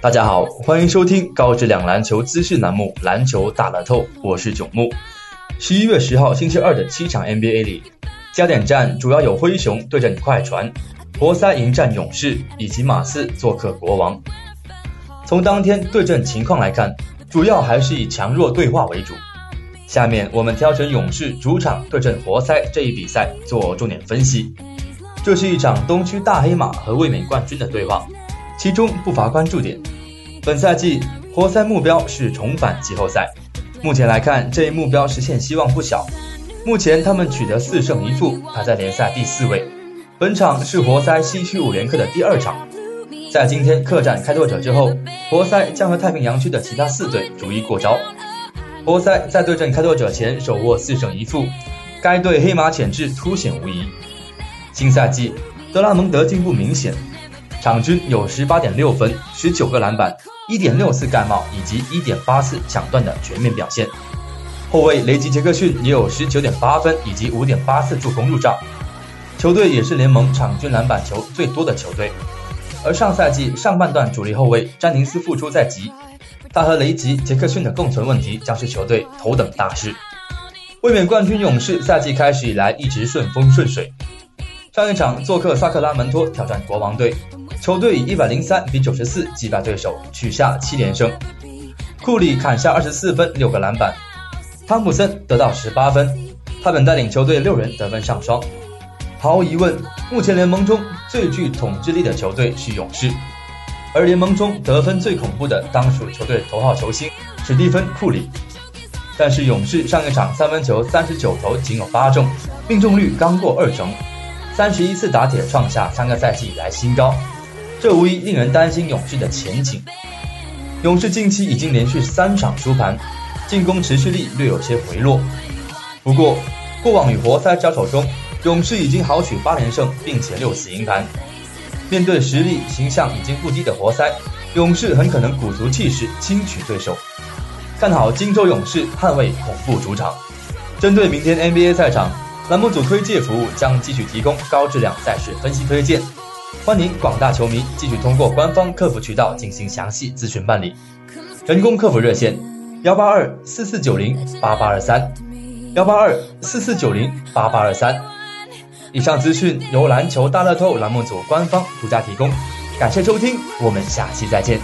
大家好，欢迎收听高质量篮球资讯栏目《篮球大乐透》，我是九木。十一月十号星期二的七场 NBA 里，焦点战主要有灰熊对阵快船，活塞迎战勇士，以及马刺做客国王。从当天对阵情况来看，主要还是以强弱对话为主。下面我们挑选勇士主场对阵活塞这一比赛做重点分析。这是一场东区大黑马和卫冕冠军的对话。其中不乏关注点。本赛季活塞目标是重返季后赛，目前来看这一目标实现希望不小。目前他们取得四胜一负，排在联赛第四位。本场是活塞西区五连客的第二场，在今天客战开拓者之后，活塞将和太平洋区的其他四队逐一过招。活塞在对阵开拓者前手握四胜一负，该队黑马潜质凸显无疑。新赛季德拉蒙德进步明显。场均有十八点六分、十九个篮板、一点六次盖帽以及一点八次抢断的全面表现。后卫雷吉杰克逊也有十九点八分以及五点八次助攻入账。球队也是联盟场均篮板球最多的球队。而上赛季上半段主力后卫詹宁斯复出在即，他和雷吉杰克逊的共存问题将是球队头等大事。卫冕冠军勇士赛季开始以来一直顺风顺水，上一场做客萨克拉门托挑战国王队。球队以一百零三比九十四击败对手，取下七连胜。库里砍下二十四分、六个篮板，汤普森得到十八分。他本带领球队六人得分上双。毫无疑问，目前联盟中最具统治力的球队是勇士，而联盟中得分最恐怖的当属球队头号球星史蒂芬·库里。但是勇士上一场三分球三十九投仅有八中，命中率刚过二成，三十一次打铁创下三个赛季以来新高。这无疑令人担心勇士的前景。勇士近期已经连续三场输盘，进攻持续力略有些回落。不过，过往与活塞交手中，勇士已经豪取八连胜，并且六次赢盘。面对实力形象已经不低的活塞，勇士很可能鼓足气势轻取对手。看好金州勇士捍卫恐怖主场。针对明天 NBA 赛场，栏目组推介服务将继续提供高质量赛事分析推荐。欢迎广大球迷继续通过官方客服渠道进行详细咨询办理，人工客服热线：幺八二四四九零八八二三，幺八二四四九零八八二三。以上资讯由篮球大乐透栏目组官方独家提供，感谢收听，我们下期再见。